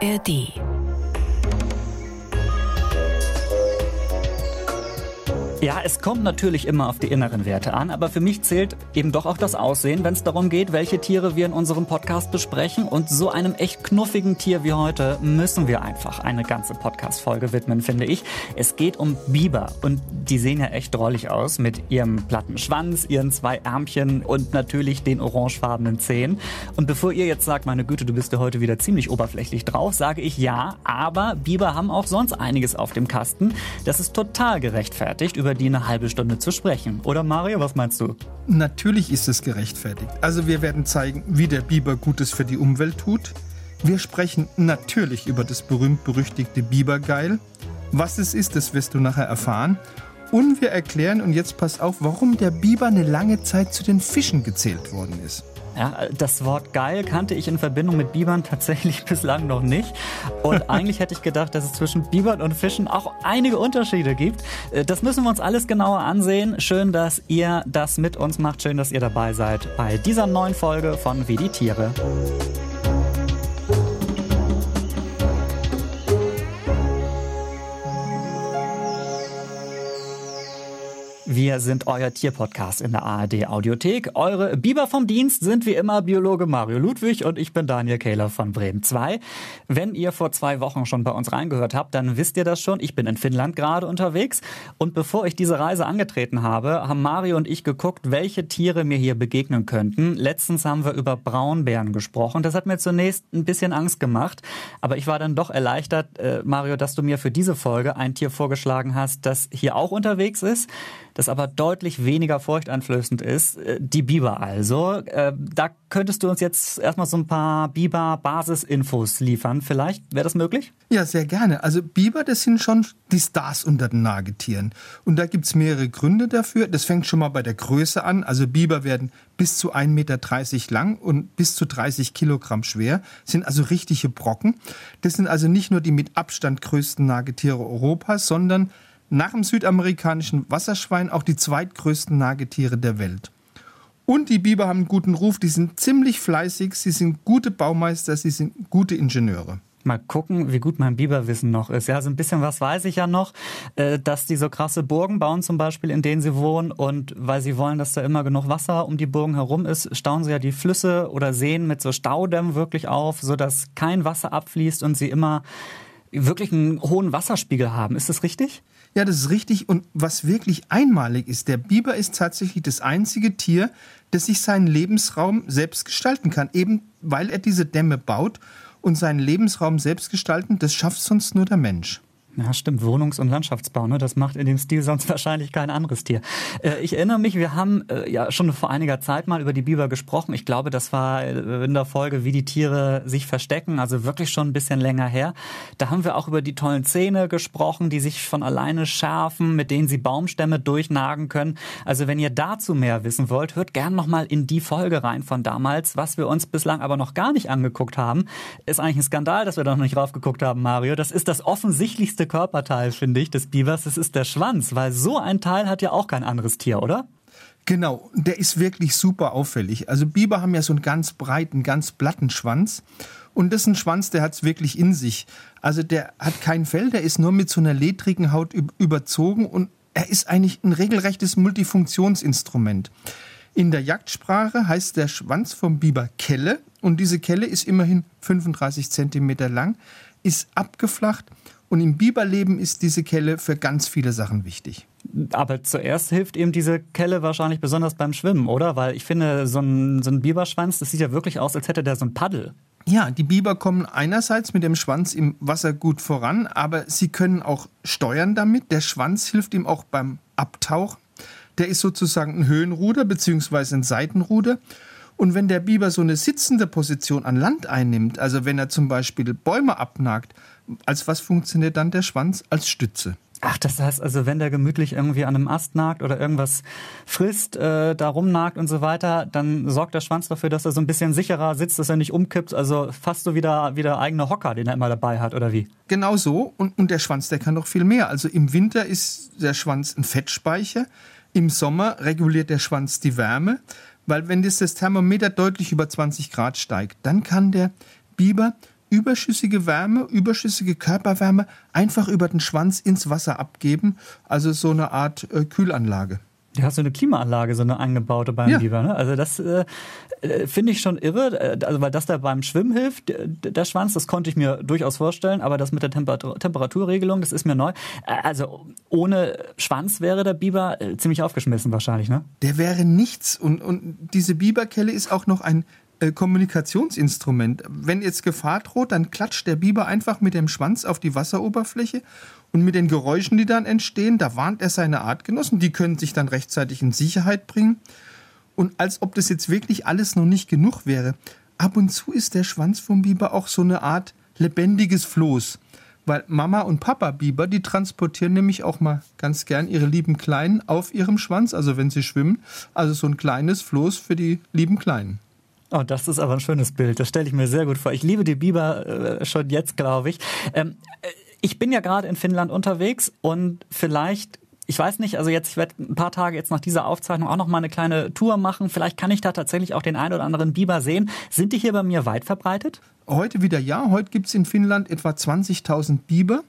ARD Ja, es kommt natürlich immer auf die inneren Werte an, aber für mich zählt eben doch auch das Aussehen, wenn es darum geht, welche Tiere wir in unserem Podcast besprechen. Und so einem echt knuffigen Tier wie heute müssen wir einfach eine ganze Podcast-Folge widmen, finde ich. Es geht um Biber und die sehen ja echt drollig aus mit ihrem platten Schwanz, ihren zwei Ärmchen und natürlich den orangefarbenen Zähnen. Und bevor ihr jetzt sagt, meine Güte, du bist ja heute wieder ziemlich oberflächlich drauf, sage ich ja, aber Biber haben auch sonst einiges auf dem Kasten. Das ist total gerechtfertigt, über die eine halbe Stunde zu sprechen. Oder Mario, was meinst du? Natürlich ist es gerechtfertigt. Also wir werden zeigen, wie der Biber Gutes für die Umwelt tut. Wir sprechen natürlich über das berühmt-berüchtigte Bibergeil. Was es ist, das wirst du nachher erfahren. Und wir erklären, und jetzt pass auf, warum der Biber eine lange Zeit zu den Fischen gezählt worden ist. Ja, das Wort geil kannte ich in Verbindung mit Bibern tatsächlich bislang noch nicht. Und eigentlich hätte ich gedacht, dass es zwischen Bibern und Fischen auch einige Unterschiede gibt. Äh, das müssen wir uns alles genauer ansehen. Schön, dass ihr das mit uns macht. Schön, dass ihr dabei seid bei dieser neuen Folge von Wie die Tiere. Wir sind euer Tierpodcast in der ARD Audiothek. Eure Biber vom Dienst sind wie immer Biologe Mario Ludwig und ich bin Daniel Kehler von Bremen 2. Wenn ihr vor zwei Wochen schon bei uns reingehört habt, dann wisst ihr das schon. Ich bin in Finnland gerade unterwegs und bevor ich diese Reise angetreten habe, haben Mario und ich geguckt, welche Tiere mir hier begegnen könnten. Letztens haben wir über Braunbären gesprochen. Das hat mir zunächst ein bisschen Angst gemacht, aber ich war dann doch erleichtert, äh, Mario, dass du mir für diese Folge ein Tier vorgeschlagen hast, das hier auch unterwegs ist das aber deutlich weniger furchteinflößend ist. Äh, die Biber also. Äh, da könntest du uns jetzt erstmal so ein paar Biber-Basisinfos liefern. Vielleicht wäre das möglich? Ja, sehr gerne. Also Biber, das sind schon die Stars unter den Nagetieren. Und da gibt es mehrere Gründe dafür. Das fängt schon mal bei der Größe an. Also Biber werden bis zu 1,30 Meter lang und bis zu 30 Kilogramm schwer, sind also richtige Brocken. Das sind also nicht nur die mit Abstand größten Nagetiere Europas, sondern nach dem südamerikanischen Wasserschwein auch die zweitgrößten Nagetiere der Welt. Und die Biber haben einen guten Ruf, die sind ziemlich fleißig, sie sind gute Baumeister, sie sind gute Ingenieure. Mal gucken, wie gut mein Biberwissen noch ist. Ja, so ein bisschen was weiß ich ja noch, äh, dass die so krasse Burgen bauen zum Beispiel, in denen sie wohnen. Und weil sie wollen, dass da immer genug Wasser um die Burgen herum ist, stauen sie ja die Flüsse oder Seen mit so Staudämmen wirklich auf, sodass kein Wasser abfließt und sie immer wirklich einen hohen Wasserspiegel haben. Ist das richtig? Ja, das ist richtig. Und was wirklich einmalig ist, der Biber ist tatsächlich das einzige Tier, das sich seinen Lebensraum selbst gestalten kann, eben weil er diese Dämme baut und seinen Lebensraum selbst gestalten, das schafft sonst nur der Mensch. Ja, stimmt. Wohnungs- und Landschaftsbau, ne? Das macht in dem Stil sonst wahrscheinlich kein anderes Tier. Äh, ich erinnere mich, wir haben äh, ja schon vor einiger Zeit mal über die Biber gesprochen. Ich glaube, das war in der Folge, wie die Tiere sich verstecken, also wirklich schon ein bisschen länger her. Da haben wir auch über die tollen Zähne gesprochen, die sich von alleine schärfen, mit denen sie Baumstämme durchnagen können. Also wenn ihr dazu mehr wissen wollt, hört gern nochmal in die Folge rein von damals. Was wir uns bislang aber noch gar nicht angeguckt haben, ist eigentlich ein Skandal, dass wir da noch nicht raufgeguckt haben, Mario. Das ist das offensichtlichste Körperteil, finde ich, des Bibers, das ist der Schwanz, weil so ein Teil hat ja auch kein anderes Tier, oder? Genau, der ist wirklich super auffällig. Also Biber haben ja so einen ganz breiten, ganz platten Schwanz. Und das ist ein Schwanz, der hat es wirklich in sich. Also der hat kein Fell, der ist nur mit so einer ledrigen Haut überzogen und er ist eigentlich ein regelrechtes Multifunktionsinstrument. In der Jagdsprache heißt der Schwanz vom Biber Kelle und diese Kelle ist immerhin 35 Zentimeter lang, ist abgeflacht und im Biberleben ist diese Kelle für ganz viele Sachen wichtig. Aber zuerst hilft eben diese Kelle wahrscheinlich besonders beim Schwimmen, oder? Weil ich finde, so ein, so ein Biberschwanz, das sieht ja wirklich aus, als hätte der so ein Paddel. Ja, die Biber kommen einerseits mit dem Schwanz im Wasser gut voran, aber sie können auch steuern damit. Der Schwanz hilft ihm auch beim Abtauchen. Der ist sozusagen ein Höhenruder bzw. ein Seitenruder. Und wenn der Biber so eine sitzende Position an Land einnimmt, also wenn er zum Beispiel Bäume abnagt, als was funktioniert dann der Schwanz? Als Stütze. Ach, das heißt also, wenn der gemütlich irgendwie an einem Ast nagt oder irgendwas frisst, äh, da rumnagt und so weiter, dann sorgt der Schwanz dafür, dass er so ein bisschen sicherer sitzt, dass er nicht umkippt. Also fast so wie der, wie der eigene Hocker, den er immer dabei hat, oder wie? Genau so. Und, und der Schwanz, der kann noch viel mehr. Also im Winter ist der Schwanz ein Fettspeicher. Im Sommer reguliert der Schwanz die Wärme, weil wenn das, das Thermometer deutlich über 20 Grad steigt, dann kann der Biber überschüssige Wärme, überschüssige Körperwärme einfach über den Schwanz ins Wasser abgeben. Also so eine Art äh, Kühlanlage. Du hast so eine Klimaanlage, so eine eingebaute beim ja. Biber. Ne? Also das äh, äh finde ich schon irre, äh, also weil das da beim Schwimmen hilft, der Schwanz, das konnte ich mir durchaus vorstellen, aber das mit der Temperatur Temperaturregelung, das ist mir neu. Äh, also ohne Schwanz wäre der Biber ziemlich aufgeschmissen wahrscheinlich, ne? Der wäre nichts und, und diese Biberkelle ist auch noch ein äh, Kommunikationsinstrument. Wenn jetzt Gefahr droht, dann klatscht der Biber einfach mit dem Schwanz auf die Wasseroberfläche und mit den Geräuschen, die dann entstehen, da warnt er seine Artgenossen, die können sich dann rechtzeitig in Sicherheit bringen. Und als ob das jetzt wirklich alles noch nicht genug wäre, ab und zu ist der Schwanz vom Biber auch so eine Art lebendiges Floß. Weil Mama und Papa Biber, die transportieren nämlich auch mal ganz gern ihre lieben Kleinen auf ihrem Schwanz, also wenn sie schwimmen. Also so ein kleines Floß für die lieben Kleinen. Oh, das ist aber ein schönes Bild. Das stelle ich mir sehr gut vor. Ich liebe die Biber äh, schon jetzt, glaube ich. Ähm, äh, ich bin ja gerade in Finnland unterwegs und vielleicht ich weiß nicht, also jetzt, ich werde ein paar Tage jetzt nach dieser Aufzeichnung auch noch mal eine kleine Tour machen. Vielleicht kann ich da tatsächlich auch den ein oder anderen Biber sehen. Sind die hier bei mir weit verbreitet? Heute wieder ja. Heute gibt es in Finnland etwa 20.000 Biber.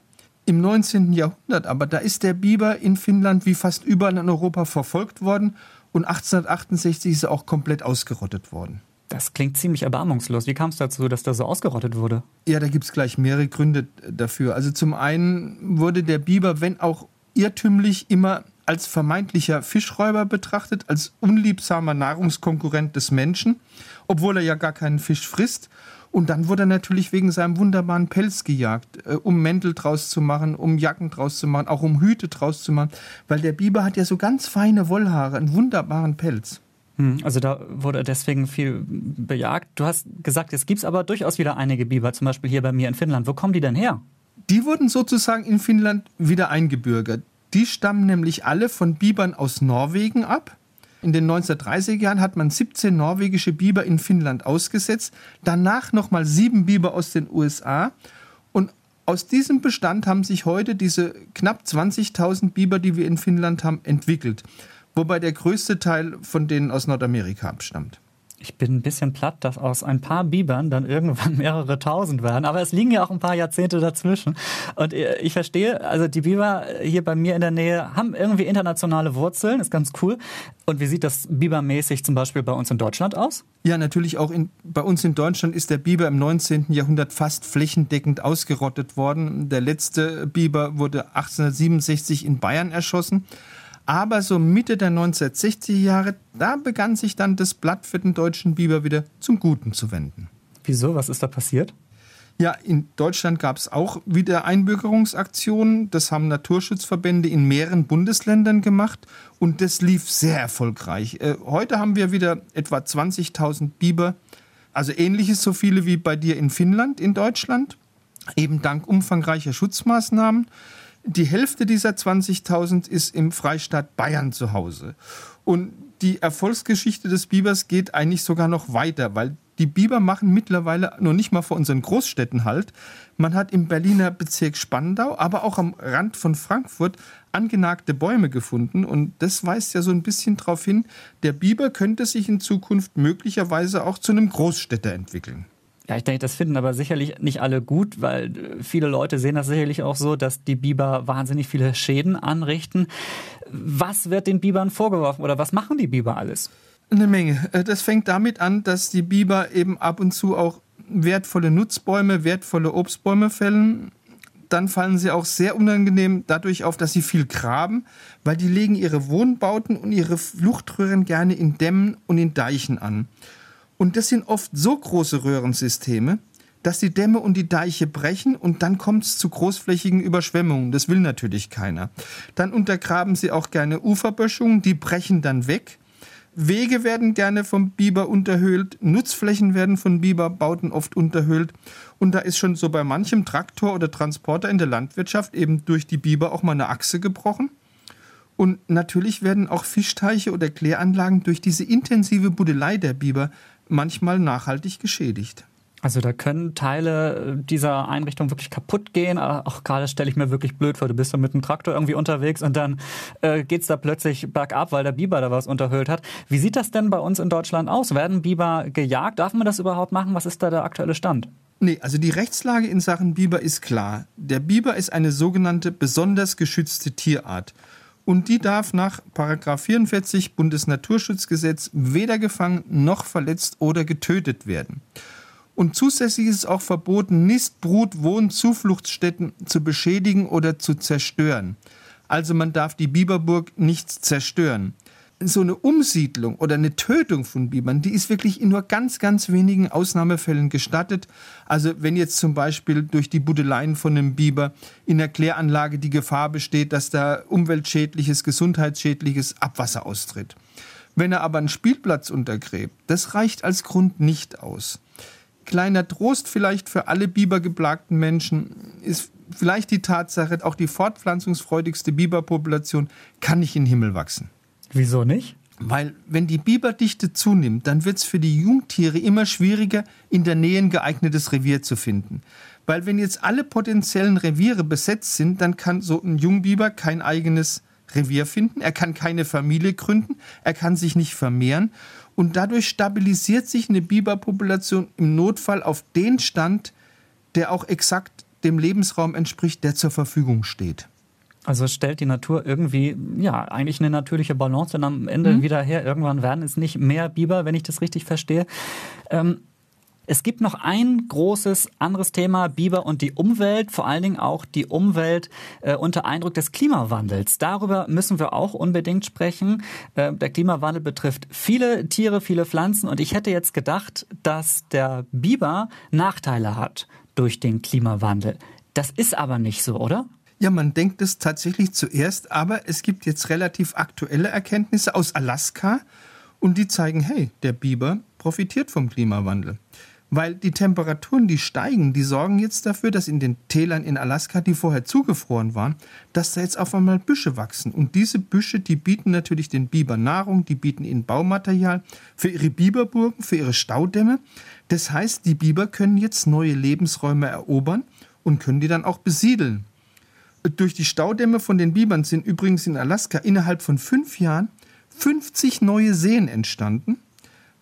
Im 19. Jahrhundert aber, da ist der Biber in Finnland wie fast überall in Europa verfolgt worden und 1868 ist er auch komplett ausgerottet worden. Das klingt ziemlich erbarmungslos. Wie kam es dazu, dass der so ausgerottet wurde? Ja, da gibt es gleich mehrere Gründe dafür. Also zum einen wurde der Biber, wenn auch irrtümlich, immer als vermeintlicher Fischräuber betrachtet, als unliebsamer Nahrungskonkurrent des Menschen, obwohl er ja gar keinen Fisch frisst. Und dann wurde er natürlich wegen seinem wunderbaren Pelz gejagt, äh, um Mäntel draus zu machen, um Jacken draus zu machen, auch um Hüte draus zu machen, weil der Biber hat ja so ganz feine Wollhaare, einen wunderbaren Pelz. Hm, also da wurde deswegen viel bejagt. Du hast gesagt, es gibt aber durchaus wieder einige Biber, zum Beispiel hier bei mir in Finnland. Wo kommen die denn her? Die wurden sozusagen in Finnland wieder eingebürgert. Die stammen nämlich alle von Bibern aus Norwegen ab. In den 1930er Jahren hat man 17 norwegische Biber in Finnland ausgesetzt, danach nochmal sieben Biber aus den USA. Und aus diesem Bestand haben sich heute diese knapp 20.000 Biber, die wir in Finnland haben, entwickelt wobei der größte Teil von denen aus Nordamerika abstammt. Ich bin ein bisschen platt, dass aus ein paar Bibern dann irgendwann mehrere tausend werden. Aber es liegen ja auch ein paar Jahrzehnte dazwischen. Und äh, ich verstehe, also die Biber hier bei mir in der Nähe haben irgendwie internationale Wurzeln, ist ganz cool. Und wie sieht das bibermäßig zum Beispiel bei uns in Deutschland aus? Ja, natürlich auch in, bei uns in Deutschland ist der Biber im 19. Jahrhundert fast flächendeckend ausgerottet worden. Der letzte Biber wurde 1867 in Bayern erschossen. Aber so Mitte der 1960er Jahre, da begann sich dann das Blatt für den deutschen Biber wieder zum Guten zu wenden. Wieso? Was ist da passiert? Ja, in Deutschland gab es auch wieder Einbürgerungsaktionen. Das haben Naturschutzverbände in mehreren Bundesländern gemacht und das lief sehr erfolgreich. Äh, heute haben wir wieder etwa 20.000 Biber, also ähnliches so viele wie bei dir in Finnland, in Deutschland, eben dank umfangreicher Schutzmaßnahmen. Die Hälfte dieser 20.000 ist im Freistaat Bayern zu Hause. Und die Erfolgsgeschichte des Bibers geht eigentlich sogar noch weiter, weil die Biber machen mittlerweile noch nicht mal vor unseren Großstädten halt. Man hat im Berliner Bezirk Spandau, aber auch am Rand von Frankfurt angenagte Bäume gefunden. Und das weist ja so ein bisschen darauf hin, der Biber könnte sich in Zukunft möglicherweise auch zu einem Großstädter entwickeln. Ja, ich denke, das finden aber sicherlich nicht alle gut, weil äh, viele Leute sehen das sicherlich auch so, dass die Biber wahnsinnig viele Schäden anrichten. Was wird den Bibern vorgeworfen oder was machen die Biber alles? Eine Menge. Äh, das fängt damit an, dass die Biber eben ab und zu auch wertvolle Nutzbäume, wertvolle Obstbäume fällen. Dann fallen sie auch sehr unangenehm dadurch auf, dass sie viel graben, weil die legen ihre Wohnbauten und ihre Fluchtröhren gerne in Dämmen und in Deichen an. Und das sind oft so große Röhrensysteme, dass die Dämme und die Deiche brechen und dann kommt es zu großflächigen Überschwemmungen. Das will natürlich keiner. Dann untergraben sie auch gerne Uferböschungen, die brechen dann weg. Wege werden gerne vom Biber unterhöhlt, Nutzflächen werden von Biberbauten oft unterhöhlt und da ist schon so bei manchem Traktor oder Transporter in der Landwirtschaft eben durch die Biber auch mal eine Achse gebrochen. Und natürlich werden auch Fischteiche oder Kläranlagen durch diese intensive Budelei der Biber manchmal nachhaltig geschädigt. Also da können Teile dieser Einrichtung wirklich kaputt gehen. Auch gerade stelle ich mir wirklich blöd vor. Du bist da mit einem Traktor irgendwie unterwegs und dann äh, es da plötzlich bergab, weil der Biber da was unterhöhlt hat. Wie sieht das denn bei uns in Deutschland aus? Werden Biber gejagt? Darf man das überhaupt machen? Was ist da der aktuelle Stand? Nee, also die Rechtslage in Sachen Biber ist klar. Der Biber ist eine sogenannte besonders geschützte Tierart. Und die darf nach 44 Bundesnaturschutzgesetz weder gefangen noch verletzt oder getötet werden. Und zusätzlich ist es auch verboten, Nist, Brut, Wohn, Zufluchtsstätten zu beschädigen oder zu zerstören. Also man darf die Biberburg nicht zerstören so eine Umsiedlung oder eine Tötung von Bibern, die ist wirklich in nur ganz, ganz wenigen Ausnahmefällen gestattet. Also wenn jetzt zum Beispiel durch die Buddeleien von einem Biber in der Kläranlage die Gefahr besteht, dass da umweltschädliches, gesundheitsschädliches Abwasser austritt. Wenn er aber einen Spielplatz untergräbt, das reicht als Grund nicht aus. Kleiner Trost vielleicht für alle bibergeplagten Menschen ist vielleicht die Tatsache, auch die fortpflanzungsfreudigste Biberpopulation kann nicht in den Himmel wachsen. Wieso nicht? Weil wenn die Biberdichte zunimmt, dann wird es für die Jungtiere immer schwieriger, in der Nähe ein geeignetes Revier zu finden. Weil wenn jetzt alle potenziellen Reviere besetzt sind, dann kann so ein Jungbiber kein eigenes Revier finden, er kann keine Familie gründen, er kann sich nicht vermehren und dadurch stabilisiert sich eine Biberpopulation im Notfall auf den Stand, der auch exakt dem Lebensraum entspricht, der zur Verfügung steht. Also stellt die Natur irgendwie, ja, eigentlich eine natürliche Balance dann am Ende mhm. wieder her. Irgendwann werden es nicht mehr Biber, wenn ich das richtig verstehe. Ähm, es gibt noch ein großes anderes Thema, Biber und die Umwelt, vor allen Dingen auch die Umwelt äh, unter Eindruck des Klimawandels. Darüber müssen wir auch unbedingt sprechen. Äh, der Klimawandel betrifft viele Tiere, viele Pflanzen und ich hätte jetzt gedacht, dass der Biber Nachteile hat durch den Klimawandel. Das ist aber nicht so, oder? Ja, man denkt es tatsächlich zuerst, aber es gibt jetzt relativ aktuelle Erkenntnisse aus Alaska und die zeigen, hey, der Biber profitiert vom Klimawandel. Weil die Temperaturen, die steigen, die sorgen jetzt dafür, dass in den Tälern in Alaska, die vorher zugefroren waren, dass da jetzt auf einmal Büsche wachsen. Und diese Büsche, die bieten natürlich den Biber Nahrung, die bieten ihnen Baumaterial für ihre Biberburgen, für ihre Staudämme. Das heißt, die Biber können jetzt neue Lebensräume erobern und können die dann auch besiedeln. Durch die Staudämme von den Bibern sind übrigens in Alaska innerhalb von fünf Jahren 50 neue Seen entstanden.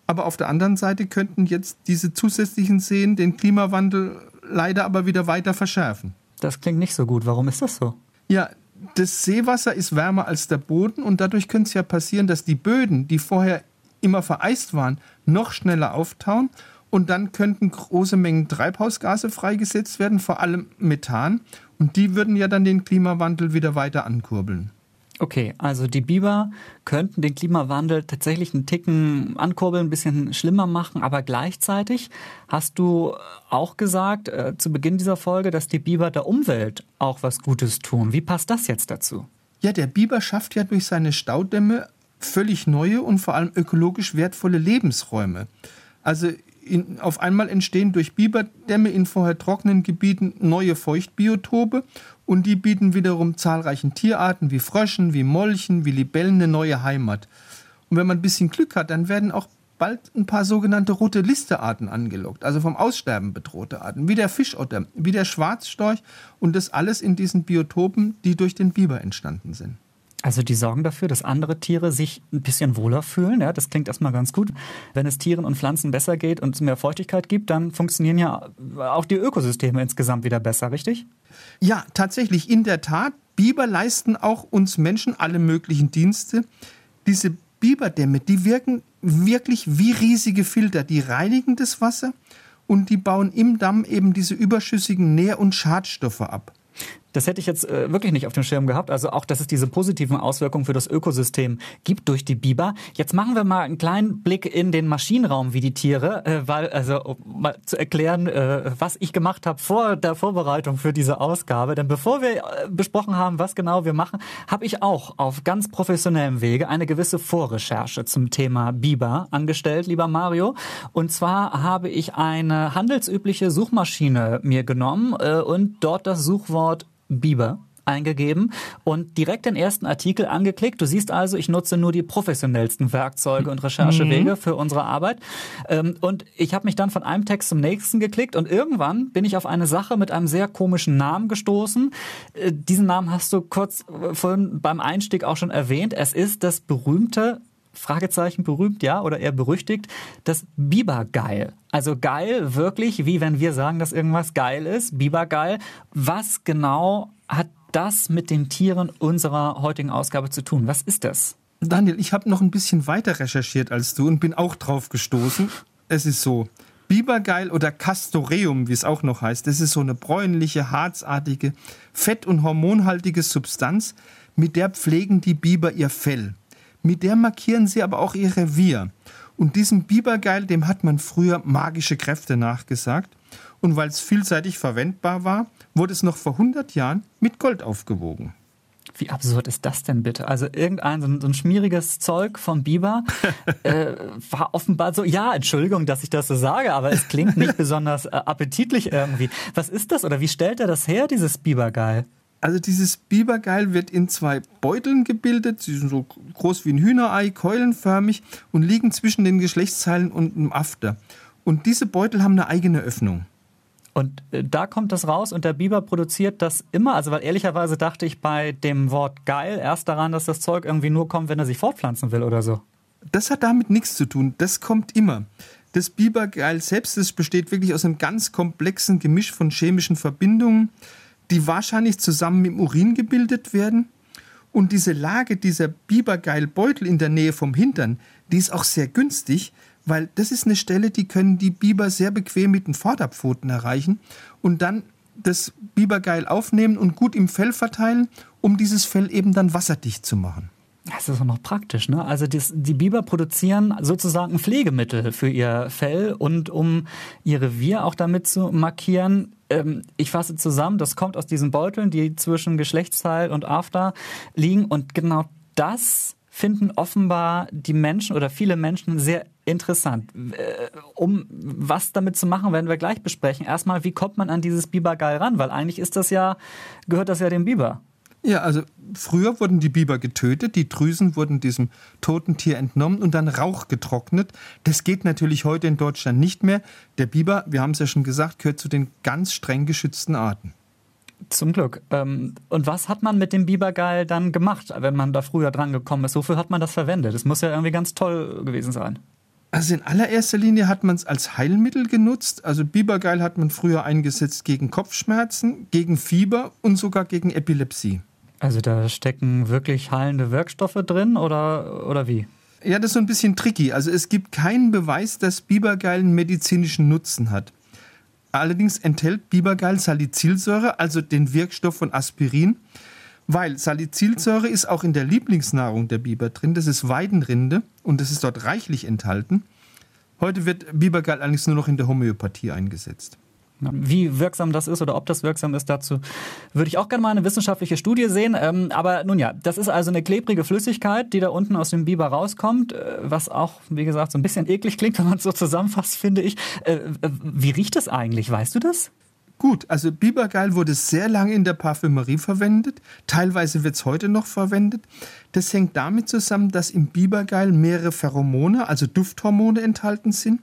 Aber auf der anderen Seite könnten jetzt diese zusätzlichen Seen den Klimawandel leider aber wieder weiter verschärfen. Das klingt nicht so gut. Warum ist das so? Ja, das Seewasser ist wärmer als der Boden und dadurch könnte es ja passieren, dass die Böden, die vorher immer vereist waren, noch schneller auftauen und dann könnten große Mengen Treibhausgase freigesetzt werden, vor allem Methan. Und die würden ja dann den Klimawandel wieder weiter ankurbeln. Okay, also die Biber könnten den Klimawandel tatsächlich einen Ticken ankurbeln, ein bisschen schlimmer machen, aber gleichzeitig hast du auch gesagt äh, zu Beginn dieser Folge, dass die Biber der Umwelt auch was Gutes tun. Wie passt das jetzt dazu? Ja, der Biber schafft ja durch seine Staudämme völlig neue und vor allem ökologisch wertvolle Lebensräume. Also in, auf einmal entstehen durch Biberdämme in vorher trockenen Gebieten neue Feuchtbiotope und die bieten wiederum zahlreichen Tierarten wie Fröschen, wie Molchen, wie Libellen eine neue Heimat. Und wenn man ein bisschen Glück hat, dann werden auch bald ein paar sogenannte rote Listearten angelockt, also vom Aussterben bedrohte Arten, wie der Fischotter, wie der Schwarzstorch und das alles in diesen Biotopen, die durch den Biber entstanden sind. Also die sorgen dafür, dass andere Tiere sich ein bisschen wohler fühlen. Ja, das klingt erstmal ganz gut. Wenn es Tieren und Pflanzen besser geht und es mehr Feuchtigkeit gibt, dann funktionieren ja auch die Ökosysteme insgesamt wieder besser, richtig? Ja, tatsächlich, in der Tat. Biber leisten auch uns Menschen alle möglichen Dienste. Diese Biberdämme, die wirken wirklich wie riesige Filter. Die reinigen das Wasser und die bauen im Damm eben diese überschüssigen Nähr- und Schadstoffe ab. Das hätte ich jetzt äh, wirklich nicht auf dem Schirm gehabt. Also auch, dass es diese positiven Auswirkungen für das Ökosystem gibt durch die Biber. Jetzt machen wir mal einen kleinen Blick in den Maschinenraum wie die Tiere, äh, weil also um mal zu erklären, äh, was ich gemacht habe vor der Vorbereitung für diese Ausgabe. Denn bevor wir besprochen haben, was genau wir machen, habe ich auch auf ganz professionellem Wege eine gewisse Vorrecherche zum Thema Biber angestellt, lieber Mario. Und zwar habe ich eine handelsübliche Suchmaschine mir genommen und dort das Suchwort Biber eingegeben und direkt den ersten Artikel angeklickt. Du siehst also, ich nutze nur die professionellsten Werkzeuge und Recherchewege mhm. für unsere Arbeit. Ähm, und ich habe mich dann von einem Text zum nächsten geklickt und irgendwann bin ich auf eine Sache mit einem sehr komischen Namen gestoßen. Äh, diesen Namen hast du kurz äh, vorhin beim Einstieg auch schon erwähnt. Es ist das berühmte Fragezeichen berühmt, ja, oder eher berüchtigt, das Bibergeil. Also geil wirklich, wie wenn wir sagen, dass irgendwas geil ist, Bibergeil. Was genau hat das mit den Tieren unserer heutigen Ausgabe zu tun? Was ist das? Daniel, ich habe noch ein bisschen weiter recherchiert als du und bin auch drauf gestoßen. Es ist so, Bibergeil oder Castoreum, wie es auch noch heißt, das ist so eine bräunliche, harzartige, fett- und hormonhaltige Substanz, mit der pflegen die Biber ihr Fell. Mit der markieren sie aber auch ihr Revier. Und diesem Bibergeil, dem hat man früher magische Kräfte nachgesagt. Und weil es vielseitig verwendbar war, wurde es noch vor 100 Jahren mit Gold aufgewogen. Wie absurd ist das denn bitte? Also irgendein so ein, so ein schmieriges Zeug vom Biber äh, war offenbar so, ja, Entschuldigung, dass ich das so sage, aber es klingt nicht besonders äh, appetitlich irgendwie. Was ist das oder wie stellt er das her, dieses Bibergeil? Also dieses Bibergeil wird in zwei Beuteln gebildet. Sie sind so groß wie ein Hühnerei, keulenförmig und liegen zwischen den Geschlechtsteilen und dem After. Und diese Beutel haben eine eigene Öffnung. Und äh, da kommt das raus und der Biber produziert das immer. Also, weil ehrlicherweise dachte ich bei dem Wort geil erst daran, dass das Zeug irgendwie nur kommt, wenn er sich fortpflanzen will oder so. Das hat damit nichts zu tun. Das kommt immer. Das Bibergeil selbst das besteht wirklich aus einem ganz komplexen Gemisch von chemischen Verbindungen, die wahrscheinlich zusammen im Urin gebildet werden. Und diese Lage dieser Bibergeilbeutel in der Nähe vom Hintern, die ist auch sehr günstig, weil das ist eine Stelle, die können die Biber sehr bequem mit den Vorderpfoten erreichen und dann das Bibergeil aufnehmen und gut im Fell verteilen, um dieses Fell eben dann wasserdicht zu machen. Das ist auch noch praktisch, ne? Also das, die Biber produzieren sozusagen Pflegemittel für ihr Fell und um ihr Revier auch damit zu markieren. Ähm, ich fasse zusammen, das kommt aus diesen Beuteln, die zwischen Geschlechtsteil und After liegen und genau das finden offenbar die Menschen oder viele Menschen sehr interessant. Äh, um was damit zu machen, werden wir gleich besprechen. Erstmal, wie kommt man an dieses Bibergeil ran? Weil eigentlich ist das ja, gehört das ja dem Biber. Ja, also früher wurden die Biber getötet, die Drüsen wurden diesem toten Tier entnommen und dann Rauch getrocknet. Das geht natürlich heute in Deutschland nicht mehr. Der Biber, wir haben es ja schon gesagt, gehört zu den ganz streng geschützten Arten. Zum Glück. Ähm, und was hat man mit dem Bibergeil dann gemacht, wenn man da früher dran gekommen ist? Wofür hat man das verwendet? Das muss ja irgendwie ganz toll gewesen sein. Also in allererster Linie hat man es als Heilmittel genutzt. Also Bibergeil hat man früher eingesetzt gegen Kopfschmerzen, gegen Fieber und sogar gegen Epilepsie. Also da stecken wirklich heilende Wirkstoffe drin oder, oder wie? Ja, das ist so ein bisschen tricky. Also es gibt keinen Beweis, dass Bibergeil einen medizinischen Nutzen hat. Allerdings enthält Bibergeil Salicylsäure, also den Wirkstoff von Aspirin, weil Salicylsäure ist auch in der Lieblingsnahrung der Biber drin. Das ist Weidenrinde und das ist dort reichlich enthalten. Heute wird Bibergeil allerdings nur noch in der Homöopathie eingesetzt. Wie wirksam das ist oder ob das wirksam ist, dazu würde ich auch gerne mal eine wissenschaftliche Studie sehen. Ähm, aber nun ja, das ist also eine klebrige Flüssigkeit, die da unten aus dem Biber rauskommt, äh, was auch, wie gesagt, so ein bisschen eklig klingt, wenn man es so zusammenfasst, finde ich. Äh, wie riecht das eigentlich? Weißt du das? Gut, also Bibergeil wurde sehr lange in der Parfümerie verwendet. Teilweise wird es heute noch verwendet. Das hängt damit zusammen, dass im Bibergeil mehrere Pheromone, also Dufthormone enthalten sind.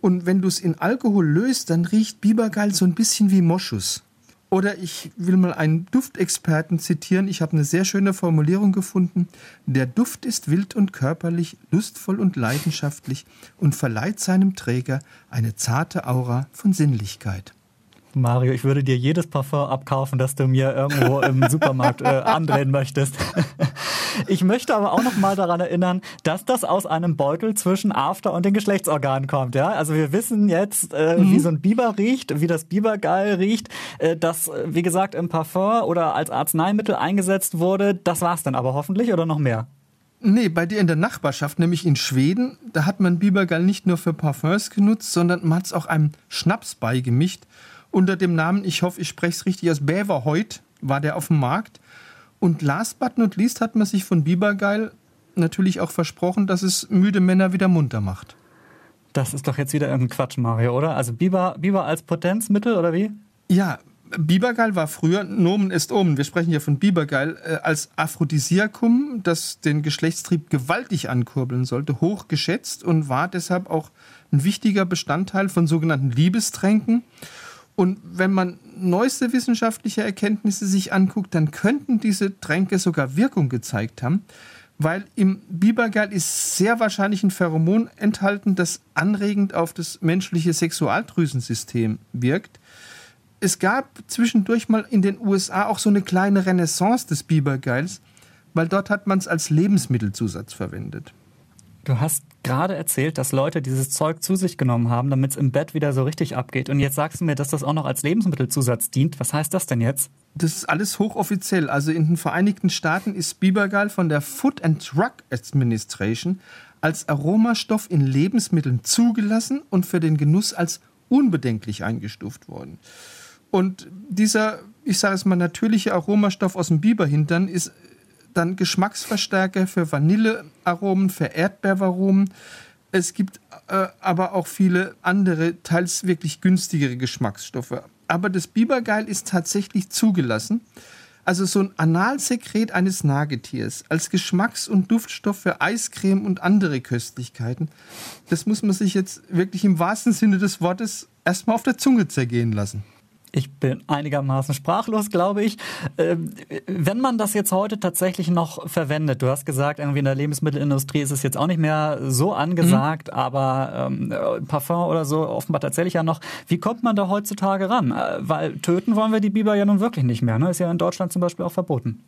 Und wenn du es in Alkohol löst, dann riecht Bibergeil so ein bisschen wie Moschus. Oder ich will mal einen Duftexperten zitieren. Ich habe eine sehr schöne Formulierung gefunden. Der Duft ist wild und körperlich, lustvoll und leidenschaftlich und verleiht seinem Träger eine zarte Aura von Sinnlichkeit. Mario, ich würde dir jedes Parfum abkaufen, das du mir irgendwo im Supermarkt äh, andrehen möchtest. Ich möchte aber auch noch mal daran erinnern, dass das aus einem Beutel zwischen After und den Geschlechtsorganen kommt. Ja, also wir wissen jetzt, äh, mhm. wie so ein Biber riecht, wie das Bibergeil riecht, äh, das äh, wie gesagt im Parfum oder als Arzneimittel eingesetzt wurde. Das war's dann aber hoffentlich oder noch mehr? Nee, bei dir in der Nachbarschaft, nämlich in Schweden, da hat man Bibergeil nicht nur für Parfums genutzt, sondern man hat es auch einem Schnaps beigemischt unter dem Namen, ich hoffe, ich spreche es richtig aus, Bäverheut war der auf dem Markt. Und last but not least hat man sich von Bibergeil natürlich auch versprochen, dass es müde Männer wieder munter macht. Das ist doch jetzt wieder irgendein Quatsch, Mario, oder? Also Biber, Biber als Potenzmittel oder wie? Ja, Bibergeil war früher, Nomen ist Omen, wir sprechen ja von Bibergeil, äh, als Aphrodisiakum, das den Geschlechtstrieb gewaltig ankurbeln sollte, hoch geschätzt und war deshalb auch ein wichtiger Bestandteil von sogenannten Liebestränken. Und wenn man neueste wissenschaftliche Erkenntnisse sich anguckt, dann könnten diese Tränke sogar Wirkung gezeigt haben, weil im Bibergeil ist sehr wahrscheinlich ein Pheromon enthalten, das anregend auf das menschliche Sexualdrüsensystem wirkt. Es gab zwischendurch mal in den USA auch so eine kleine Renaissance des Bibergeils, weil dort hat man es als Lebensmittelzusatz verwendet. Du hast gerade erzählt, dass Leute dieses Zeug zu sich genommen haben, damit es im Bett wieder so richtig abgeht. Und jetzt sagst du mir, dass das auch noch als Lebensmittelzusatz dient. Was heißt das denn jetzt? Das ist alles hochoffiziell. Also in den Vereinigten Staaten ist Bibergal von der Food and Drug Administration als Aromastoff in Lebensmitteln zugelassen und für den Genuss als unbedenklich eingestuft worden. Und dieser, ich sage es mal, natürliche Aromastoff aus dem Biberhintern ist dann Geschmacksverstärker für Vanillearomen, für Erdbeeraromen. Es gibt äh, aber auch viele andere, teils wirklich günstigere Geschmacksstoffe. Aber das Bibergeil ist tatsächlich zugelassen. Also so ein Analsekret eines Nagetiers als Geschmacks- und Duftstoff für Eiscreme und andere Köstlichkeiten. Das muss man sich jetzt wirklich im wahrsten Sinne des Wortes erstmal auf der Zunge zergehen lassen. Ich bin einigermaßen sprachlos, glaube ich. Ähm, wenn man das jetzt heute tatsächlich noch verwendet, du hast gesagt, irgendwie in der Lebensmittelindustrie ist es jetzt auch nicht mehr so angesagt, mhm. aber ähm, Parfum oder so offenbar tatsächlich ja noch. Wie kommt man da heutzutage ran? Äh, weil töten wollen wir die Biber ja nun wirklich nicht mehr. Ne? Ist ja in Deutschland zum Beispiel auch verboten.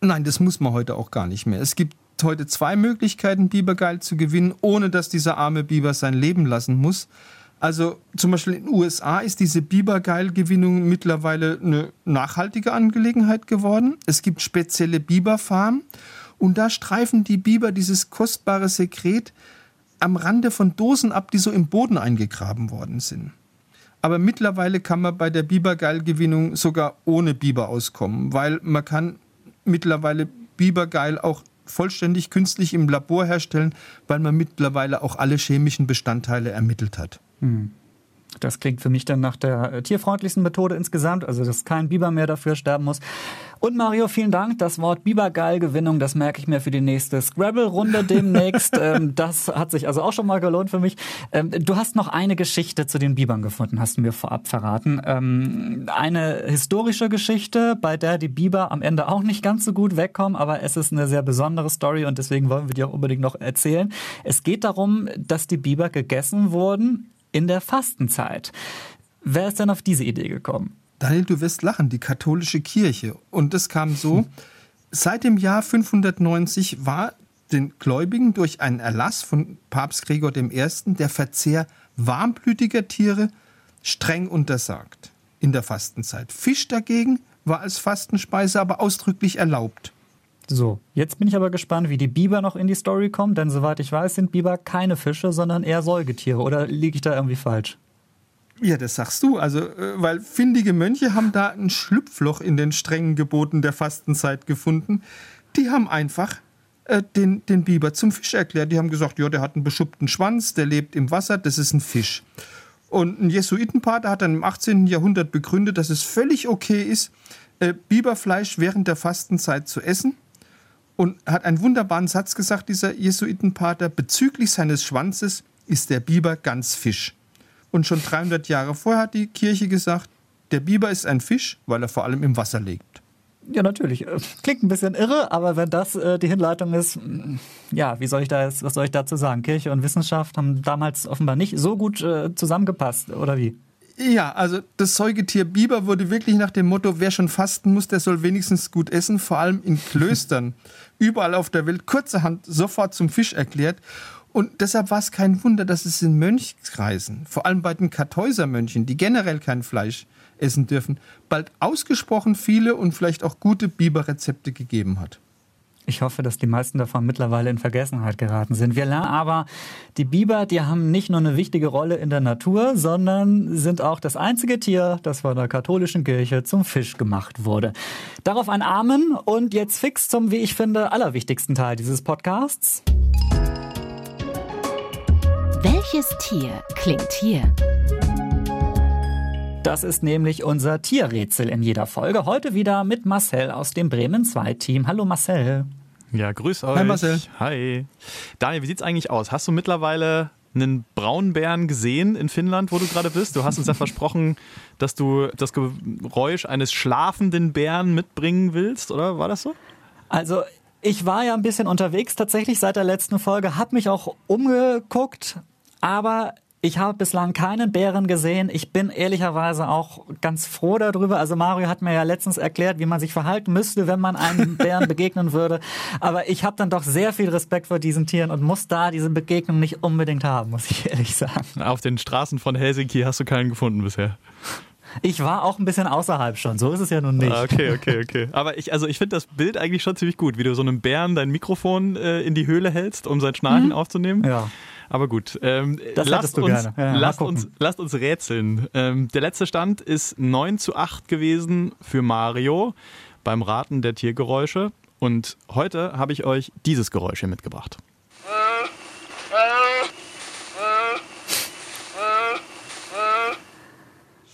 Nein, das muss man heute auch gar nicht mehr. Es gibt heute zwei Möglichkeiten, Bibergeil zu gewinnen, ohne dass dieser arme Biber sein Leben lassen muss. Also zum Beispiel in den USA ist diese Bibergeilgewinnung mittlerweile eine nachhaltige Angelegenheit geworden. Es gibt spezielle Biberfarmen und da streifen die Biber dieses kostbare Sekret am Rande von Dosen ab, die so im Boden eingegraben worden sind. Aber mittlerweile kann man bei der Bibergeilgewinnung sogar ohne Biber auskommen, weil man kann mittlerweile Bibergeil auch vollständig künstlich im Labor herstellen, weil man mittlerweile auch alle chemischen Bestandteile ermittelt hat. Hm. Das klingt für mich dann nach der äh, tierfreundlichsten Methode insgesamt, also dass kein Biber mehr dafür sterben muss. Und Mario, vielen Dank. Das Wort Bibergeil-Gewinnung, das merke ich mir für die nächste Scrabble-Runde demnächst. ähm, das hat sich also auch schon mal gelohnt für mich. Ähm, du hast noch eine Geschichte zu den Bibern gefunden, hast du mir vorab verraten. Ähm, eine historische Geschichte, bei der die Biber am Ende auch nicht ganz so gut wegkommen, aber es ist eine sehr besondere Story und deswegen wollen wir die auch unbedingt noch erzählen. Es geht darum, dass die Biber gegessen wurden in der Fastenzeit. Wer ist denn auf diese Idee gekommen? Daniel, du wirst lachen, die katholische Kirche. Und das kam so, seit dem Jahr 590 war den Gläubigen durch einen Erlass von Papst Gregor I. der Verzehr warmblütiger Tiere streng untersagt in der Fastenzeit. Fisch dagegen war als Fastenspeise aber ausdrücklich erlaubt. So, jetzt bin ich aber gespannt, wie die Biber noch in die Story kommen, denn soweit ich weiß, sind Biber keine Fische, sondern eher Säugetiere. Oder liege ich da irgendwie falsch? Ja, das sagst du. Also, äh, weil findige Mönche haben da ein Schlupfloch in den strengen Geboten der Fastenzeit gefunden. Die haben einfach äh, den, den Biber zum Fisch erklärt. Die haben gesagt, ja, der hat einen beschuppten Schwanz, der lebt im Wasser, das ist ein Fisch. Und ein Jesuitenpater hat dann im 18. Jahrhundert begründet, dass es völlig okay ist, äh, Biberfleisch während der Fastenzeit zu essen und hat einen wunderbaren Satz gesagt, dieser Jesuitenpater, bezüglich seines Schwanzes ist der Biber ganz Fisch. Und schon 300 Jahre vorher hat die Kirche gesagt, der Biber ist ein Fisch, weil er vor allem im Wasser lebt. Ja, natürlich. Äh, klingt ein bisschen irre, aber wenn das äh, die Hinleitung ist, mm, ja, wie soll ich da jetzt, was soll ich dazu sagen? Kirche und Wissenschaft haben damals offenbar nicht so gut äh, zusammengepasst, oder wie? Ja, also das Säugetier Biber wurde wirklich nach dem Motto, wer schon fasten muss, der soll wenigstens gut essen, vor allem in Klöstern, überall auf der Welt, kurzerhand sofort zum Fisch erklärt. Und deshalb war es kein Wunder, dass es in Mönchskreisen, vor allem bei den Kartäusermönchen, die generell kein Fleisch essen dürfen, bald ausgesprochen viele und vielleicht auch gute Biberrezepte gegeben hat. Ich hoffe, dass die meisten davon mittlerweile in Vergessenheit geraten sind. Wir lernen aber, die Biber, die haben nicht nur eine wichtige Rolle in der Natur, sondern sind auch das einzige Tier, das von der katholischen Kirche zum Fisch gemacht wurde. Darauf ein Amen und jetzt fix zum, wie ich finde, allerwichtigsten Teil dieses Podcasts. Welches Tier klingt hier? Das ist nämlich unser Tierrätsel in jeder Folge. Heute wieder mit Marcel aus dem Bremen 2 Team. Hallo Marcel. Ja, grüß euch. Hi Marcel. Hi. Daniel, wie sieht's eigentlich aus? Hast du mittlerweile einen Braunbären gesehen in Finnland, wo du gerade bist? Du hast uns ja versprochen, dass du das Geräusch eines schlafenden Bären mitbringen willst, oder war das so? Also ich war ja ein bisschen unterwegs tatsächlich seit der letzten Folge, habe mich auch umgeguckt, aber ich habe bislang keinen Bären gesehen. Ich bin ehrlicherweise auch ganz froh darüber. Also Mario hat mir ja letztens erklärt, wie man sich verhalten müsste, wenn man einem Bären begegnen würde. Aber ich habe dann doch sehr viel Respekt vor diesen Tieren und muss da diese Begegnung nicht unbedingt haben, muss ich ehrlich sagen. Auf den Straßen von Helsinki hast du keinen gefunden bisher. Ich war auch ein bisschen außerhalb schon, so ist es ja nun nicht. Ah, okay, okay, okay. Aber ich, also ich finde das Bild eigentlich schon ziemlich gut, wie du so einem Bären dein Mikrofon äh, in die Höhle hältst, um sein Schnarchen mhm. aufzunehmen. Ja. Aber gut, ähm, das lasst, uns, gerne. Ja, lasst, uns, lasst uns rätseln. Ähm, der letzte Stand ist 9 zu 8 gewesen für Mario beim Raten der Tiergeräusche. Und heute habe ich euch dieses Geräusch hier mitgebracht.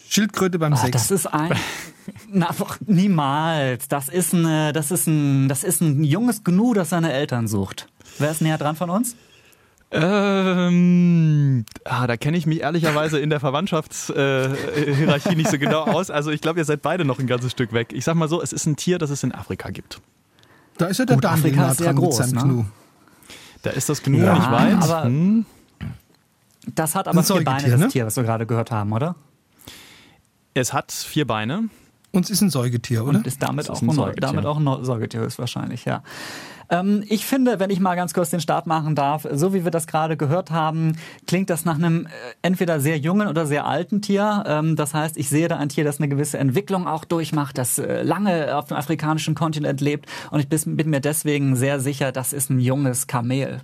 Schildkröte beim Ach, Sex. Das ist ein. Na, niemals. Das ist, eine, das, ist ein, das ist ein junges Gnu, das seine Eltern sucht. Wer ist näher dran von uns? Ähm, ah, da kenne ich mich ehrlicherweise in der Verwandtschaftshierarchie äh, nicht so genau aus. Also ich glaube, ihr seid beide noch ein ganzes Stück weg. Ich sag mal so, es ist ein Tier, das es in Afrika gibt. Da ist ja der Gut, Afrika ist sehr groß, ne? Gnu. Da ist das Gnu Ja, nicht weit. aber- Hm. Das hat aber Ein vier Beine, das ne? Tier, was wir gerade gehört haben, oder? Es hat vier Beine. Und es ist ein Säugetier, oder? Und ist damit, Das auch, ist ein ein, Säugetier. damit auch ein Säugetier höchstwahrscheinlich, ja. Ähm, ich finde, wenn ich mal ganz kurz den Start machen darf, so wie wir das gerade gehört haben, klingt das nach einem äh, entweder sehr jungen oder sehr alten Tier. Ähm, das heißt, ich sehe da ein Tier, das eine gewisse Entwicklung auch durchmacht, das äh, lange auf dem afrikanischen Kontinent lebt. Und ich bin, bin mir deswegen sehr sicher, das ist ein junges Kamel.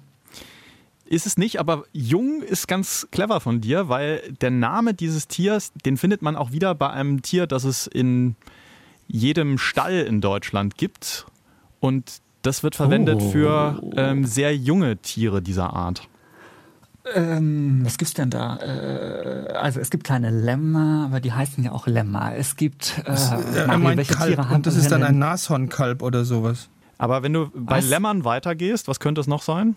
Ist es nicht, aber jung ist ganz clever von dir, weil der Name dieses Tiers, den findet man auch wieder bei einem Tier, das es in jedem Stall in Deutschland gibt. Und das wird verwendet Oh. für ähm, sehr junge Tiere dieser Art. Ähm, was gibt's denn da? Äh, also es gibt keine Lämmer, aber die heißen ja auch Lämmer. Es gibt äh, er Mario, meint welche Kalb Tiere haben und das ist dann ein Nashornkalb oder sowas. Aber wenn du bei Was? Lämmern weitergehst, was könnte es noch sein?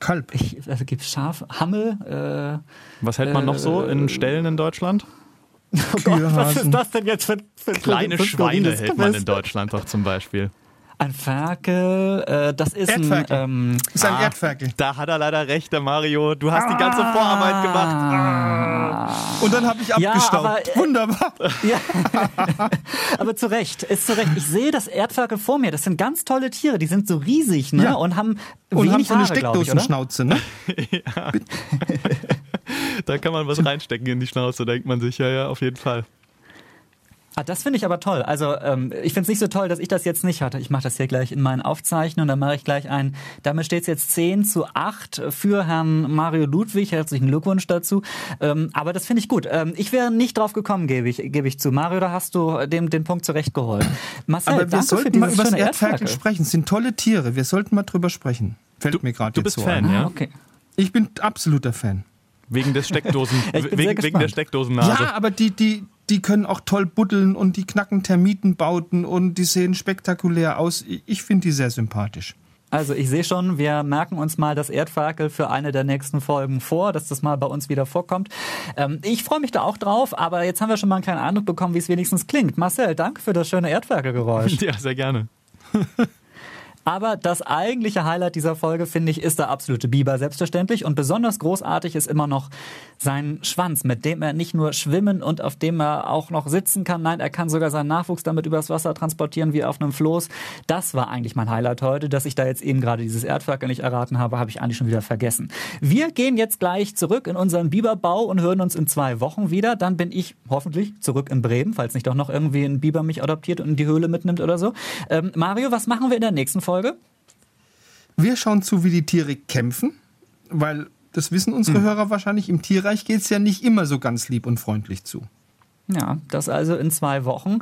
Kalb. Ich, also gibt's Schaf, Hammel, äh, Was hält man noch so in Ställen in Deutschland? Oh Gott, was ist das denn jetzt für, für Kleine für Schweine hält man in Deutschland doch zum Beispiel. Ein Ferkel, äh, das ist ein, Erdferkel. ähm, Das ist ein Ah. Erdferkel. Da hat er leider recht, der Mario. Du hast die ganze Vorarbeit gemacht. ah, Und dann habe ich Ja, abgestaubt. aber, äh, Wunderbar. ja. aber zu Recht, ist zu Recht. Ich sehe das Erdferkel vor mir. Das sind ganz tolle Tiere. Die sind so riesig, ne? Ja. Und haben Und wenig haben so eine Haare? Steckdosenschnauze, ne? Da kann man was reinstecken in die Schnauze, denkt man sich. Ja, ja, auf jeden Fall. Ah, das finde ich aber toll. Also ähm, ich finde es nicht so toll, dass ich das jetzt nicht hatte. Ich mache das hier gleich in meinen Aufzeichnungen. Da mache ich gleich ein. Damit steht es jetzt 10 zu 8 für Herrn Mario Ludwig. Herzlichen Glückwunsch dazu. Ähm, aber das finde ich gut. Ähm, ich wäre nicht drauf gekommen, gebe ich, gebe ich zu. Mario, da hast du dem den Punkt zurechtgeholt. Marcel, Aber wir danke für sollten mal über das Erdferkel sprechen. Es sind tolle Tiere. Wir sollten mal drüber sprechen. Fällt mir gerade du jetzt bist so Fan, ein. ja? Ah, okay. Ich bin absoluter Fan. Wegen des Steckdosen, Ja, ich bin sehr wegen, wegen gespannt. der Steckdosennase. Ja, aber die, die, die können auch toll buddeln und die knacken Termitenbauten und die sehen spektakulär aus. Ich- finde die sehr sympathisch. Also ich sehe schon, wir merken uns mal das Erdferkel für eine der nächsten Folgen vor, dass das mal bei uns wieder vorkommt. Ähm, ich freue mich da auch drauf, aber jetzt haben wir schon mal einen kleinen Eindruck bekommen, wie es wenigstens klingt. Marcel, danke für das schöne Erdferkelgeräusch. Ja, sehr gerne. Aber das eigentliche Highlight dieser Folge, finde ich, ist der absolute Biber, selbstverständlich. Und besonders großartig ist immer noch sein Schwanz, mit dem er nicht nur schwimmen und auf dem er auch noch sitzen kann. Nein, er kann sogar seinen Nachwuchs damit übers Wasser transportieren wie auf einem Floß. Das war eigentlich mein Highlight heute. Dass ich da jetzt eben gerade dieses Erdferkel nicht erraten habe, habe ich eigentlich schon wieder vergessen. Wir gehen jetzt gleich zurück in unseren Biberbau und hören uns in zwei Wochen wieder. Dann bin ich hoffentlich zurück in Bremen, falls nicht doch noch irgendwie ein Biber mich adoptiert und in die Höhle mitnimmt oder so. Ähm, Mario, was machen wir in der nächsten Folge? Wir schauen zu, wie die Tiere kämpfen, weil das wissen unsere Hörer wahrscheinlich. Im Tierreich geht es ja nicht immer so ganz lieb und freundlich zu. Ja, das also in zwei Wochen.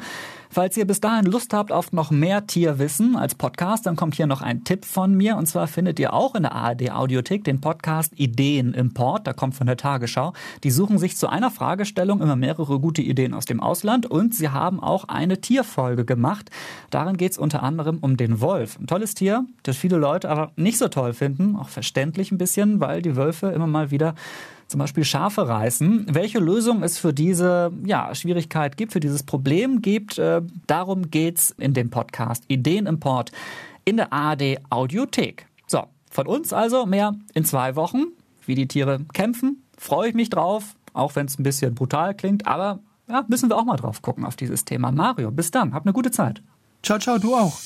Falls ihr bis dahin Lust habt auf noch mehr Tierwissen als Podcast, dann kommt hier noch ein Tipp von mir. Und zwar findet ihr auch in der ARD Audiothek den Podcast Ideen Import. Da kommt von der Tagesschau. Die suchen sich zu einer Fragestellung immer mehrere gute Ideen aus dem Ausland. Und sie haben auch eine Tierfolge gemacht. Darin geht es unter anderem um den Wolf. Ein tolles Tier, das viele Leute aber nicht so toll finden. Auch verständlich ein bisschen, weil die Wölfe immer mal wieder zum Beispiel Schafe reißen. Welche Lösung es für diese ja, Schwierigkeit gibt, für dieses Problem gibt, äh, darum geht's in dem Podcast Ideenimport. in der ARD Audiothek. So, von uns also mehr in zwei Wochen. Wie die Tiere kämpfen, freue ich mich drauf, auch wenn es ein bisschen brutal klingt, aber ja, müssen wir auch mal drauf gucken auf dieses Thema. Mario, bis dann, hab eine gute Zeit. Ciao, ciao, du auch.